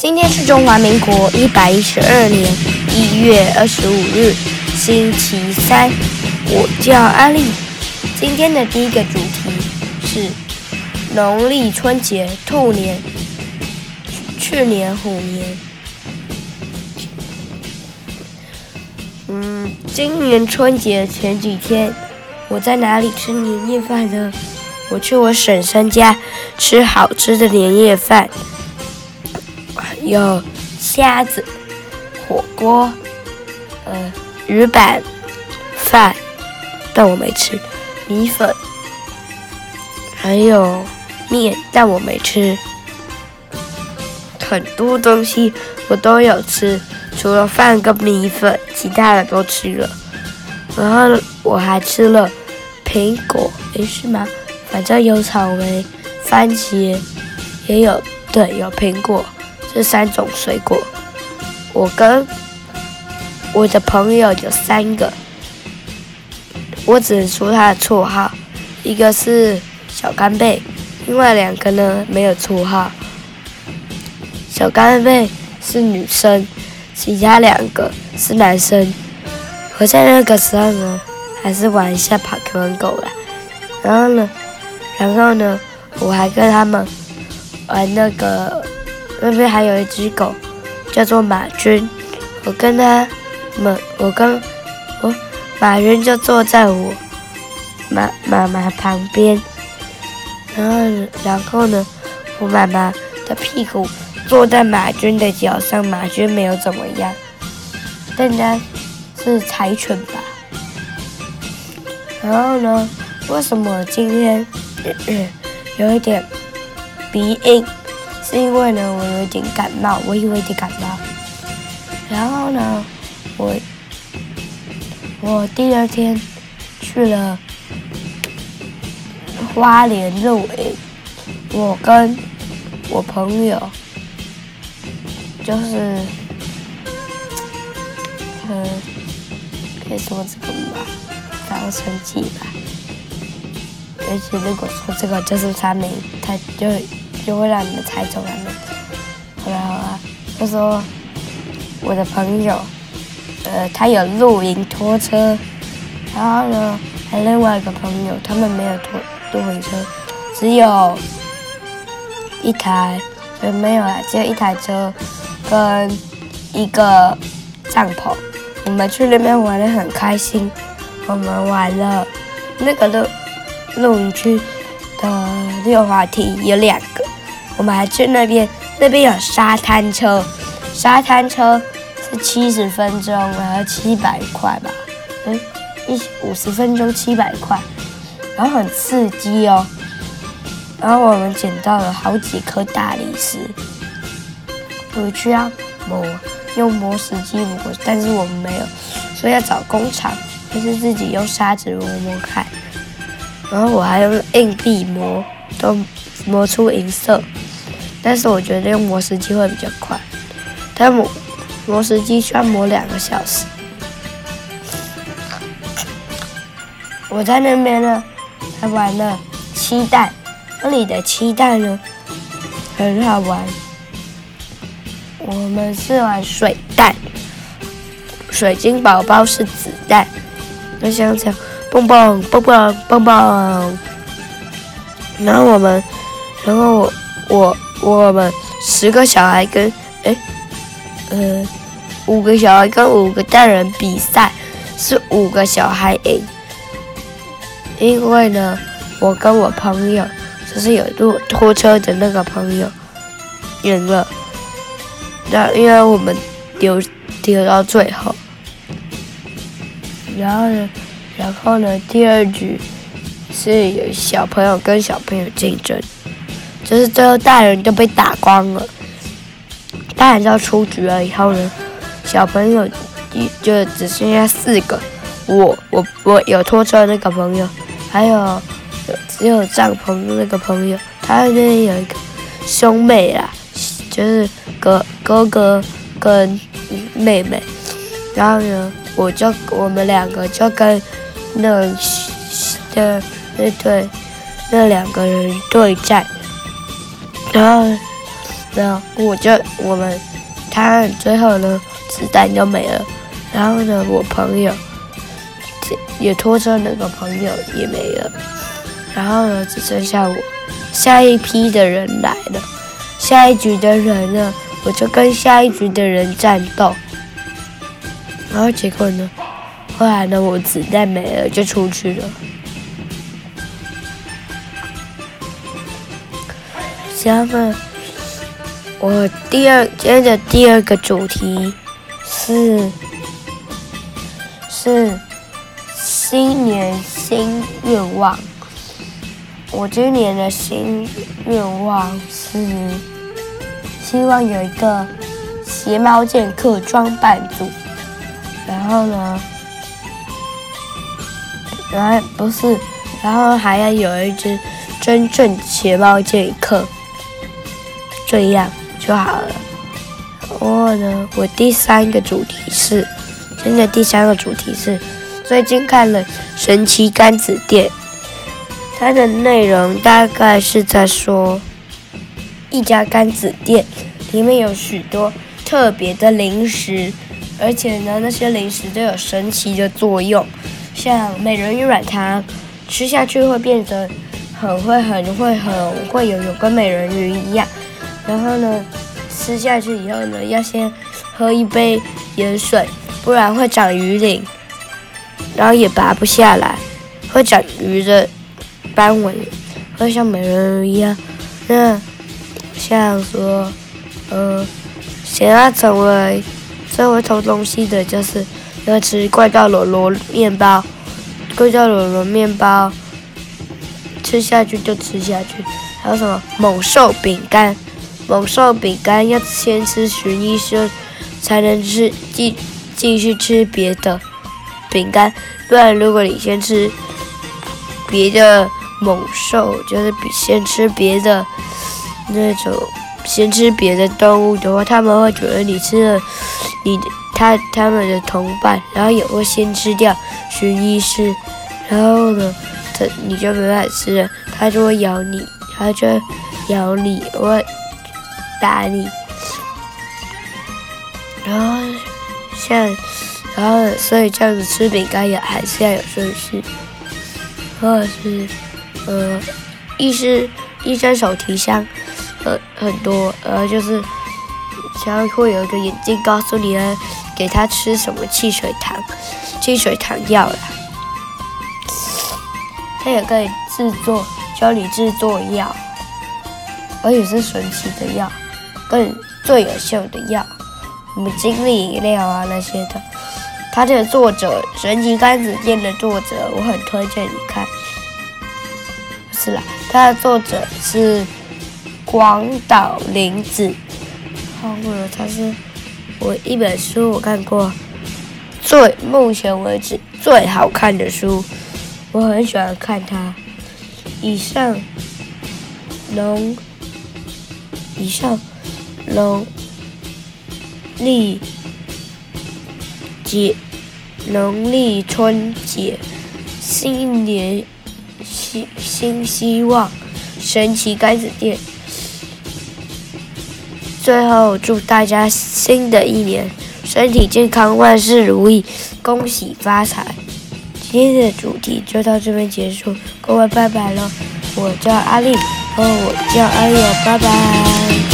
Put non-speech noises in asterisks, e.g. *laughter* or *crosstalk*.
今天是中华民国一百一十二年一月二十五日，星期三。我叫阿丽。今天的第一个主题是农历春节兔年，去年虎年。嗯，今年春节前几天，我在哪里吃年夜饭呢？我去我婶婶家吃好吃的年夜饭。有虾子、火锅、呃鱼板饭，但我没吃；米粉，还有面，但我没吃。很多东西我都有吃，除了饭跟米粉，其他的都吃了。然后我还吃了苹果，诶，是吗？反正有草莓、番茄，也有，对，有苹果。这三种水果，我跟我的朋友有三个，我只能说他的绰号，一个是小干贝，另外两个呢没有绰号。小干贝是女生，其他两个是男生。我在那个时候呢，还是玩一下宝可梦 GO 了，然后呢，然后呢，我还跟他们玩那个。那边还有一只狗，叫做马军。我跟他们，我跟我马军就坐在我妈妈妈旁边，然后然后呢，我妈妈的屁股坐在马军的脚上，马军没有怎么样，但他是柴犬吧。然后呢，为什么今天 *coughs* 有一点鼻音？是因为呢，我有点感冒，我以为有点感冒。然后呢，我我第二天去了花莲露营，我跟我朋友就是嗯，可以说这个吧，刚生气吧。而且如果说这个就是他没，他就。就会让你们猜中了。好了好了，就说我的朋友，呃，他有露营拖车，然后呢，还有另外一个朋友，他们没有拖露营车，只有一台，呃，没有啦，只有一台车跟一个帐篷。我们去那边玩得很开心，我们玩了那个露露营区的溜滑梯有两个。我们还去那边，那边有沙滩车，沙滩车是七十分钟，然后七百块吧，嗯，一五十分钟七百块，然后很刺激哦。然后我们捡到了好几颗大理石，回去要磨，用磨石机磨，但是我们没有，所以要找工厂，就是自己用砂纸磨磨看。然后我还用硬币磨，都磨出银色。但是我觉得用磨石机会比较快，但磨磨石机需要磨两个小时。我在那边呢，还玩了七弹，那里的七弹呢很好玩。我们是玩水弹，水晶宝宝是子弹，就像这样，蹦蹦蹦蹦蹦蹦。然后我们，然后我我。我们十个小孩跟哎，呃，五个小孩跟五个大人比赛，是五个小孩赢。因为呢，我跟我朋友，就是有路拖车的那个朋友赢了。那因为我们丢丢到最后，然后呢，然后呢，第二局是有小朋友跟小朋友竞争。就是最后大人就被打光了，大人就要出局了。以后呢，小朋友就只剩下四个，我我我有拖车那个朋友，还有只有帐篷那个朋友，他那边有一个兄妹啦，就是哥哥哥跟妹妹，然后呢，我就我们两个就跟那的那对那两个人对战。然后，然后我就我们他最后呢子弹就没了，然后呢我朋友也拖车那个朋友也没了，然后呢只剩下我，下一批的人来了，下一局的人呢我就跟下一局的人战斗，然后结果呢后来呢我子弹没了就出去了。下面，我第二接着第二个主题是是新年新愿望。我今年的新愿望是希望有一个邪猫剑客装扮组，然后呢，然后不是，然后还要有一只真正邪猫剑客。这样就好了。然后呢，我第三个主题是，现在第三个主题是，最近看了《神奇甘子店》，它的内容大概是在说，一家甘子店里面有许多特别的零食，而且呢，那些零食都有神奇的作用，像美人鱼软糖，吃下去会变得很会、很会、很会游泳，跟美人鱼一样。然后呢，吃下去以后呢，要先喝一杯盐水，不然会长鱼鳞，然后也拔不下来，会长鱼的斑纹，会像美人鱼一样。那像说，呃，想要成为最会偷东西的，就是要吃怪盗罗罗面包，怪盗罗罗面包吃下去就吃下去。还有什么猛兽饼干？猛兽饼干要先吃寻医生，才能吃继继续吃别的饼干，不然如果你先吃别的猛兽，就是比先吃别的那种先吃别的动物的话，他们会觉得你吃了你他他们的同伴，然后也会先吃掉寻医师，然后呢，他你就没法吃了，他就会咬你，他就咬你，我。打你，然后像，然后所以这样子吃饼干也还是要有顺序，或者是呃，医师医生手提箱，呃很多，呃就是然后会有一个眼镜告诉你呢，给他吃什么汽水糖，汽水糖药啦，他也可以制作教你制作药，而且是神奇的药。更最有效的药，什么精力饮料啊那些的。他这个作者《神奇甘子店》的作者，我很推荐你看。是啦，他的作者是广岛林子。好，他是我一本书我看过最目前为止最好看的书，我很喜欢看它。以上，农，以上。农历节，农历春节，新年新新希望，神奇柑子店。最后祝大家新的一年身体健康，万事如意，恭喜发财。今天的主题就到这边结束，各位拜拜了。我叫阿丽，哦我叫阿丽，拜拜。